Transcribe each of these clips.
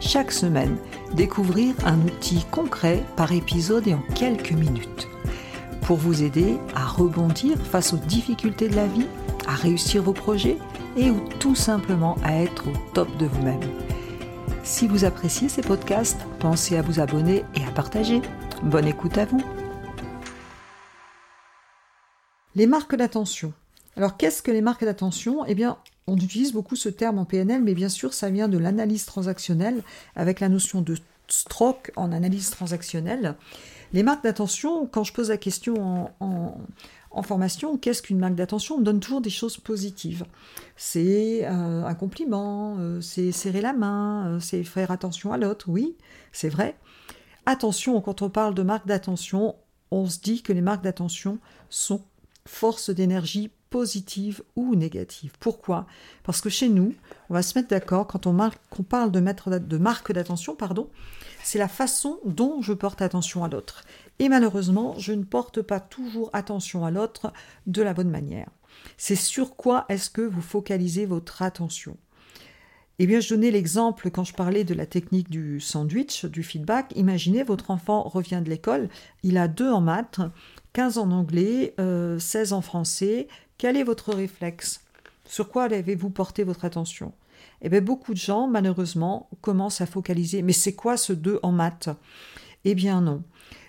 chaque semaine, découvrir un outil concret par épisode et en quelques minutes. Pour vous aider à rebondir face aux difficultés de la vie, à réussir vos projets et ou tout simplement à être au top de vous-même. Si vous appréciez ces podcasts, pensez à vous abonner et à partager. Bonne écoute à vous. Les marques d'attention. Alors qu'est-ce que les marques d'attention? Eh bien, on utilise beaucoup ce terme en PNL, mais bien sûr, ça vient de l'analyse transactionnelle avec la notion de stroke en analyse transactionnelle. Les marques d'attention, quand je pose la question en, formation, qu'est-ce qu'une marque d'attention? On me donne toujours des choses positives. C'est euh, un compliment, euh, c'est serrer la main, euh, c'est faire attention à l'autre, oui, c'est vrai. Attention, quand on parle de marques d'attention, on se dit que les marques d'attention sont force d'énergie positive ou négative. Pourquoi? Parce que chez nous, on va se mettre d'accord quand on, parle de, mettre, de marque d'attention, pardon, c'est la façon dont je porte attention à l'autre. Et malheureusement, je ne porte pas toujours attention à l'autre de la bonne manière. C'est sur quoi est-ce que vous focalisez votre attention? Eh bien, je donnais l'exemple quand je parlais de la technique du sandwich, du feedback. Imaginez, votre enfant revient de l'école, il a deux en maths, 15 en anglais, 16 euh, en français, quel est votre réflexe? Sur quoi avez-vous porté votre attention? Eh bien, beaucoup de gens, malheureusement, commencent à focaliser. Mais c'est quoi ce 2 en maths? Eh bien, non.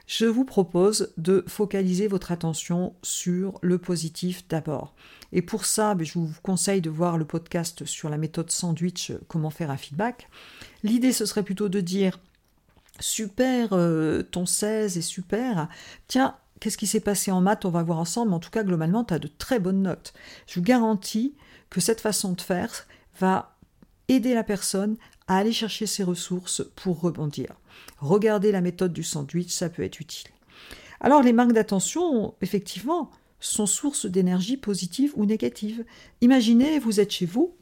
Je vous propose de focaliser votre attention sur le positif d'abord. Et pour ça, ben, je vous conseille de voir le podcast sur la méthode sandwich, comment faire un feedback. L'idée, ce serait plutôt de dire super, euh, ton 16 est super. Tiens, Qu'est-ce qui s'est passé en maths? On va voir ensemble. En tout cas, globalement, tu as de très bonnes notes. Je vous garantis que cette façon de faire va aider la personne à aller chercher ses ressources pour rebondir. Regardez la méthode du sandwich, ça peut être utile. Alors, les marques d'attention, effectivement, sont source d'énergie positive ou négative. Imaginez, vous êtes chez vous,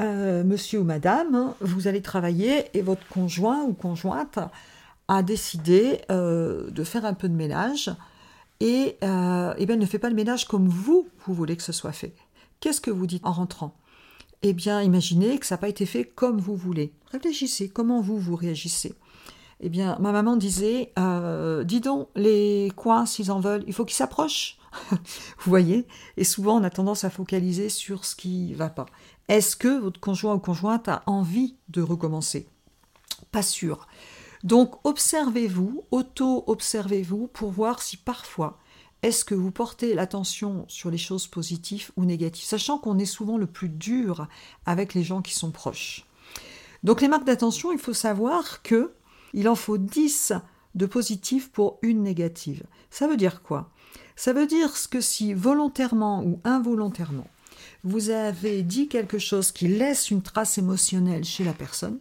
euh, monsieur ou madame, vous allez travailler et votre conjoint ou conjointe a décidé euh, de faire un peu de ménage et, euh, eh bien, ne fait pas le ménage comme vous, vous voulez que ce soit fait. Qu'est-ce que vous dites en rentrant? Eh bien, imaginez que ça n'a pas été fait comme vous voulez. Réfléchissez, comment vous, vous réagissez? Eh bien, ma maman disait, euh, dis donc, les coins, s'ils en veulent, il faut qu'ils s'approchent. vous voyez? Et souvent, on a tendance à focaliser sur ce qui ne va pas. Est-ce que votre conjoint ou conjointe a envie de recommencer? Pas sûr. Donc observez-vous, auto-observez-vous pour voir si parfois est-ce que vous portez l'attention sur les choses positives ou négatives, sachant qu'on est souvent le plus dur avec les gens qui sont proches. Donc les marques d'attention, il faut savoir que il en faut 10 de positifs pour une négative. Ça veut dire quoi? Ça veut dire que si volontairement ou involontairement, vous avez dit quelque chose qui laisse une trace émotionnelle chez la personne,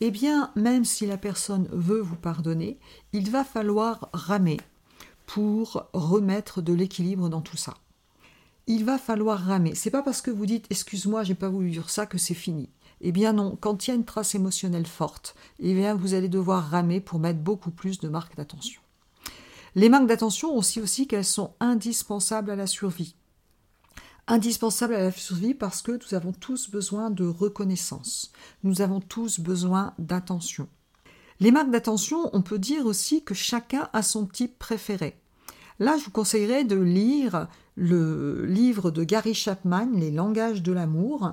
eh bien, même si la personne veut vous pardonner, il va falloir ramer pour remettre de l'équilibre dans tout ça. Il va falloir ramer. C'est pas parce que vous dites excuse-moi, j'ai pas voulu dire ça que c'est fini. Eh bien non, quand il y a une trace émotionnelle forte, eh bien vous allez devoir ramer pour mettre beaucoup plus de marques d'attention. Les marques d'attention aussi aussi qu'elles sont indispensables à la survie indispensable à la survie parce que nous avons tous besoin de reconnaissance. Nous avons tous besoin d'attention. Les marques d'attention, on peut dire aussi que chacun a son type préféré. Là, je vous conseillerais de lire le livre de Gary Chapman, Les langages de l'amour,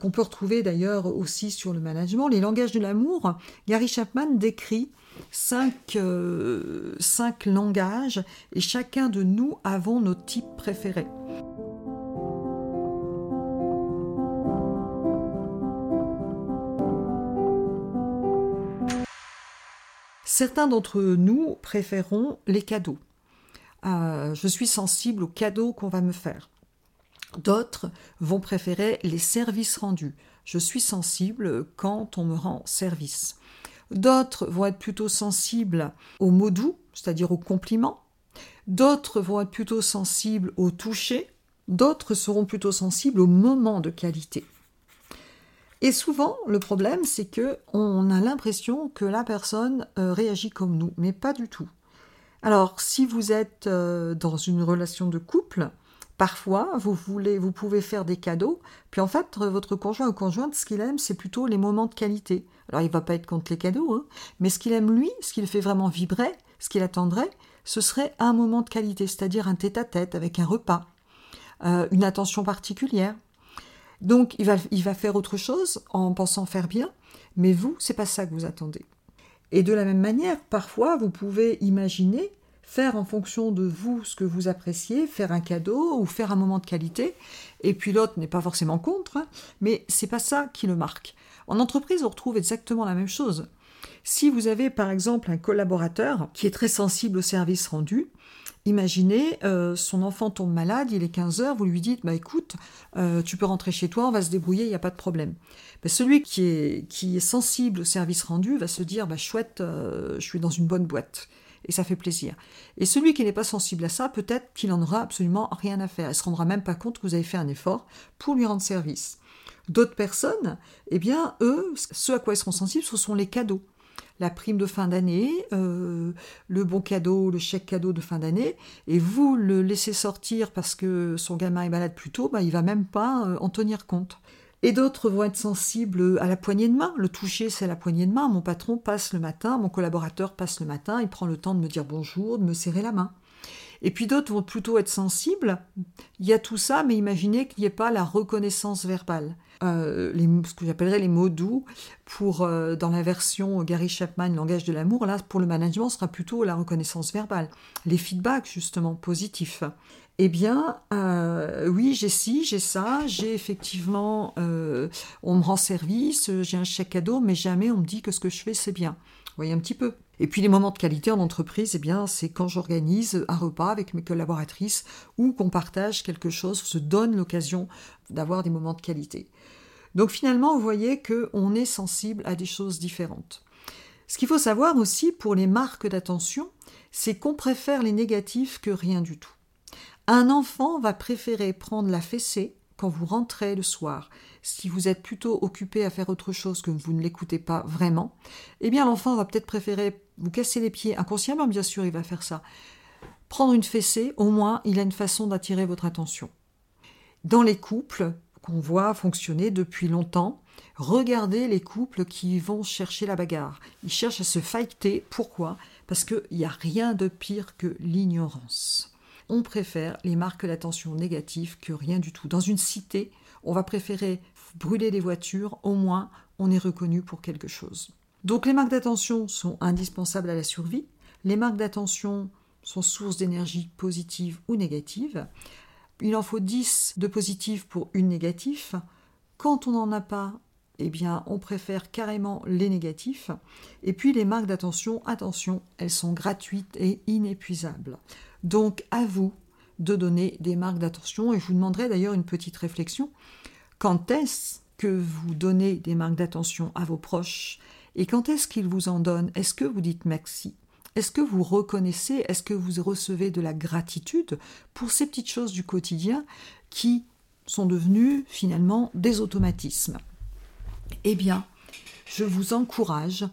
qu'on peut retrouver d'ailleurs aussi sur le management. Les langages de l'amour, Gary Chapman décrit cinq, euh, langages et chacun de nous avons nos types préférés. Certains d'entre nous préféreront les cadeaux. Euh, je suis sensible aux cadeaux qu'on va me faire. D'autres vont préférer les services rendus. Je suis sensible quand on me rend service. D'autres vont être plutôt sensibles aux mots doux, c'est-à-dire aux compliments. D'autres vont être plutôt sensibles au toucher. D'autres seront plutôt sensibles au moment de qualité. Et souvent, le problème, c'est que on a l'impression que la personne euh, réagit comme nous, mais pas du tout. Alors, si vous êtes euh, dans une relation de couple, parfois vous voulez, vous pouvez faire des cadeaux, puis en fait, votre conjoint ou conjointe, ce qu'il aime, c'est plutôt les moments de qualité. Alors, il va pas être contre les cadeaux, hein, mais ce qu'il aime lui, ce qu'il fait vraiment vibrer, ce qu'il attendrait, ce serait un moment de qualité, c'est-à-dire un tête-à-tête avec un repas, euh, une attention particulière. Donc il va, il va faire autre chose en pensant faire bien, mais vous, c'est pas ça que vous attendez. Et de la même manière, parfois, vous pouvez imaginer faire en fonction de vous ce que vous appréciez, faire un cadeau ou faire un moment de qualité, et puis l'autre n'est pas forcément contre, hein, mais c'est pas ça qui le marque. En entreprise, on retrouve exactement la même chose. Si vous avez par exemple un collaborateur qui est très sensible au service rendu, Imaginez, euh, son enfant tombe malade, il est 15 heures, vous lui dites, bah écoute, euh, tu peux rentrer chez toi, on va se débrouiller, il n'y a pas de problème. Ben, celui qui est, qui est sensible au service rendu va se dire, bah chouette, euh, je suis dans une bonne boîte. Et ça fait plaisir. Et celui qui n'est pas sensible à ça, peut-être qu'il n'en aura absolument rien à faire. Il ne se rendra même pas compte que vous avez fait un effort pour lui rendre service. D'autres personnes, eh bien, eux, ce à quoi ils seront sensibles, ce sont les cadeaux la prime de fin d'année, euh, le bon cadeau, le chèque cadeau de fin d'année, et vous le laissez sortir parce que son gamin est malade plus tôt, bah, il va même pas euh, en tenir compte. Et d'autres vont être sensibles à la poignée de main. Le toucher, c'est la poignée de main. Mon patron passe le matin, mon collaborateur passe le matin, il prend le temps de me dire bonjour, de me serrer la main. Et puis d'autres vont plutôt être sensibles. Il y a tout ça, mais imaginez qu'il n'y ait pas la reconnaissance verbale. Euh, ce que j'appellerais les mots doux, pour, euh, dans la version Gary Chapman, langage de l'amour, là, pour le management, ce sera plutôt la reconnaissance verbale, les feedbacks, justement, positifs. Eh bien, euh, oui, j'ai ci, j'ai ça, j'ai effectivement, on me rend service, j'ai un chèque cadeau, mais jamais on me dit que ce que je fais, c'est bien. Voyez un petit peu. Et puis les moments de qualité en entreprise, eh bien, c'est quand j'organise un repas avec mes collaboratrices ou qu'on partage quelque chose, se donne l'occasion d'avoir des moments de qualité. Donc finalement, vous voyez qu'on est sensible à des choses différentes. Ce qu'il faut savoir aussi pour les marques d'attention, c'est qu'on préfère les négatifs que rien du tout. Un enfant va préférer prendre la fessée quand vous rentrez le soir, si vous êtes plutôt occupé à faire autre chose que vous ne l'écoutez pas vraiment, eh bien l'enfant va peut-être préférer vous casser les pieds, inconsciemment bien sûr il va faire ça. Prendre une fessée, au moins il a une façon d'attirer votre attention. Dans les couples qu'on voit fonctionner depuis longtemps, regardez les couples qui vont chercher la bagarre. Ils cherchent à se fighter. Pourquoi? Parce qu'il n'y a rien de pire que l'ignorance on préfère les marques d'attention négatives que rien du tout. Dans une cité, on va préférer brûler les voitures, au moins on est reconnu pour quelque chose. Donc les marques d'attention sont indispensables à la survie. Les marques d'attention sont source d'énergie positive ou négative. Il en faut 10 de positifs pour une négative. Quand on n'en a pas, eh bien, on préfère carrément les négatifs. Et puis les marques d'attention, attention, elles sont gratuites et inépuisables. Donc à vous de donner des marques d'attention et je vous demanderai d'ailleurs une petite réflexion. Quand est-ce que vous donnez des marques d'attention à vos proches? Et quand est-ce qu'ils vous en donnent? Est-ce que vous dites merci? Est-ce que vous reconnaissez? Est-ce que vous recevez de la gratitude pour ces petites choses du quotidien qui sont devenues finalement des automatismes? Eh bien, je vous encourage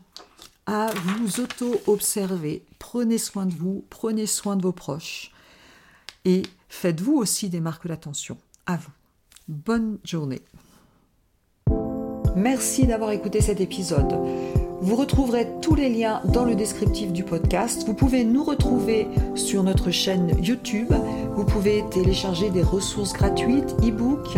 à vous auto-observer. Prenez soin de vous, prenez soin de vos proches et faites-vous aussi des marques d'attention. À vous. Bonne journée. Merci d'avoir écouté cet épisode. Vous retrouverez tous les liens dans le descriptif du podcast. Vous pouvez nous retrouver sur notre chaîne YouTube. Vous pouvez télécharger des ressources gratuites, e-books